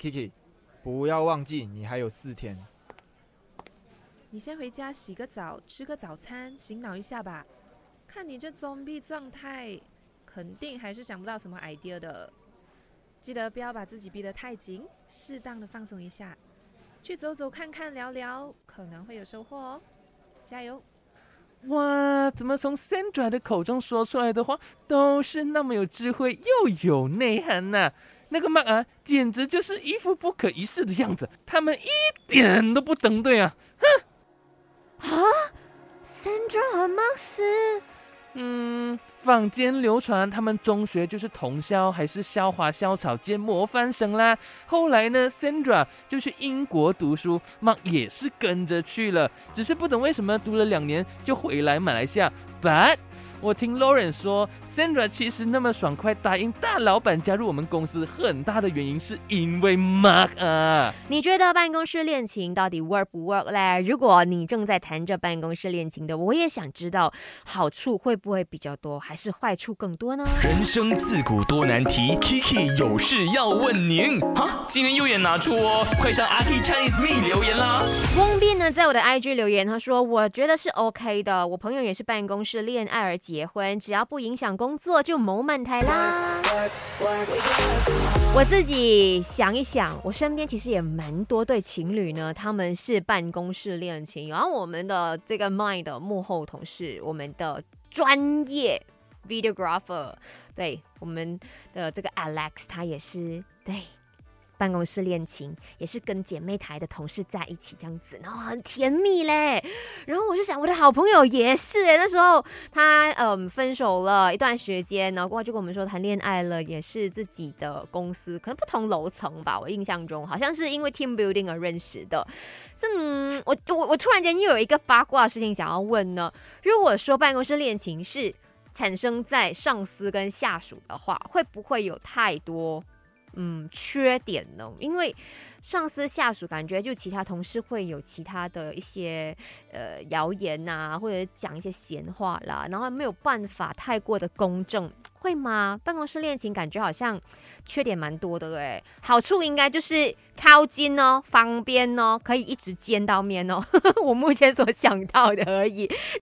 Kiki，不要忘记你还有四天。你先回家洗个澡，吃个早餐，醒脑一下吧。看你这装逼状态，肯定还是想不到什么 idea 的。记得不要把自己逼得太紧，适当的放松一下，去走走看看，聊聊，可能会有收获哦。加油！哇，怎么从 Sandra 的口中说出来的话都是那么有智慧又有内涵呢？那个 Mark 啊，简直就是一副不可一世的样子，他们一点都不登对啊！哼！啊，Sandra 和 Mark 是？嗯，坊间流传他们中学就是同校，还是校花校草兼模范生啦。后来呢，Sandra 就去英国读书，Mark 也是跟着去了，只是不懂为什么读了两年就回来马来西亚。But 我听 Lauren 说，Sandra 其实那么爽快答应大老板加入我们公司，很大的原因是因为 Mark 啊。你觉得办公室恋情到底 work 不 work 嘞？如果你正在谈着办公室恋情的，我也想知道好处会不会比较多，还是坏处更多呢？人生自古多难题，Kiki 有事要问您。哈，今天又演哪出哦？快上阿 K Chinese Me 留言啦。在我的 IG 留言，他说我觉得是 OK 的。我朋友也是办公室恋爱而。结婚只要不影响工作就谋满台啦。我自己想一想，我身边其实也蛮多对情侣呢，他们是办公室恋情。然后我们的这个 Mind 的幕后同事，我们的专业 Videographer，对我们的这个 Alex，他也是对。办公室恋情也是跟姐妹台的同事在一起这样子，然后很甜蜜嘞。然后我就想，我的好朋友也是哎，那时候他嗯分手了一段时间，然后过后就跟我们说谈恋爱了，也是自己的公司，可能不同楼层吧。我印象中好像是因为 team building 而认识的。嗯，我我我突然间又有一个八卦事情想要问呢。如果说办公室恋情是产生在上司跟下属的话，会不会有太多？嗯，缺点呢？因为上司下属感觉就其他同事会有其他的一些呃谣言呐，或者讲一些闲话啦，然后没有办法太过的公正，会吗？办公室恋情感觉好像缺点蛮多的哎，好处应该就是靠近哦，方便哦，可以一直见到面哦，我目前所想到的而已。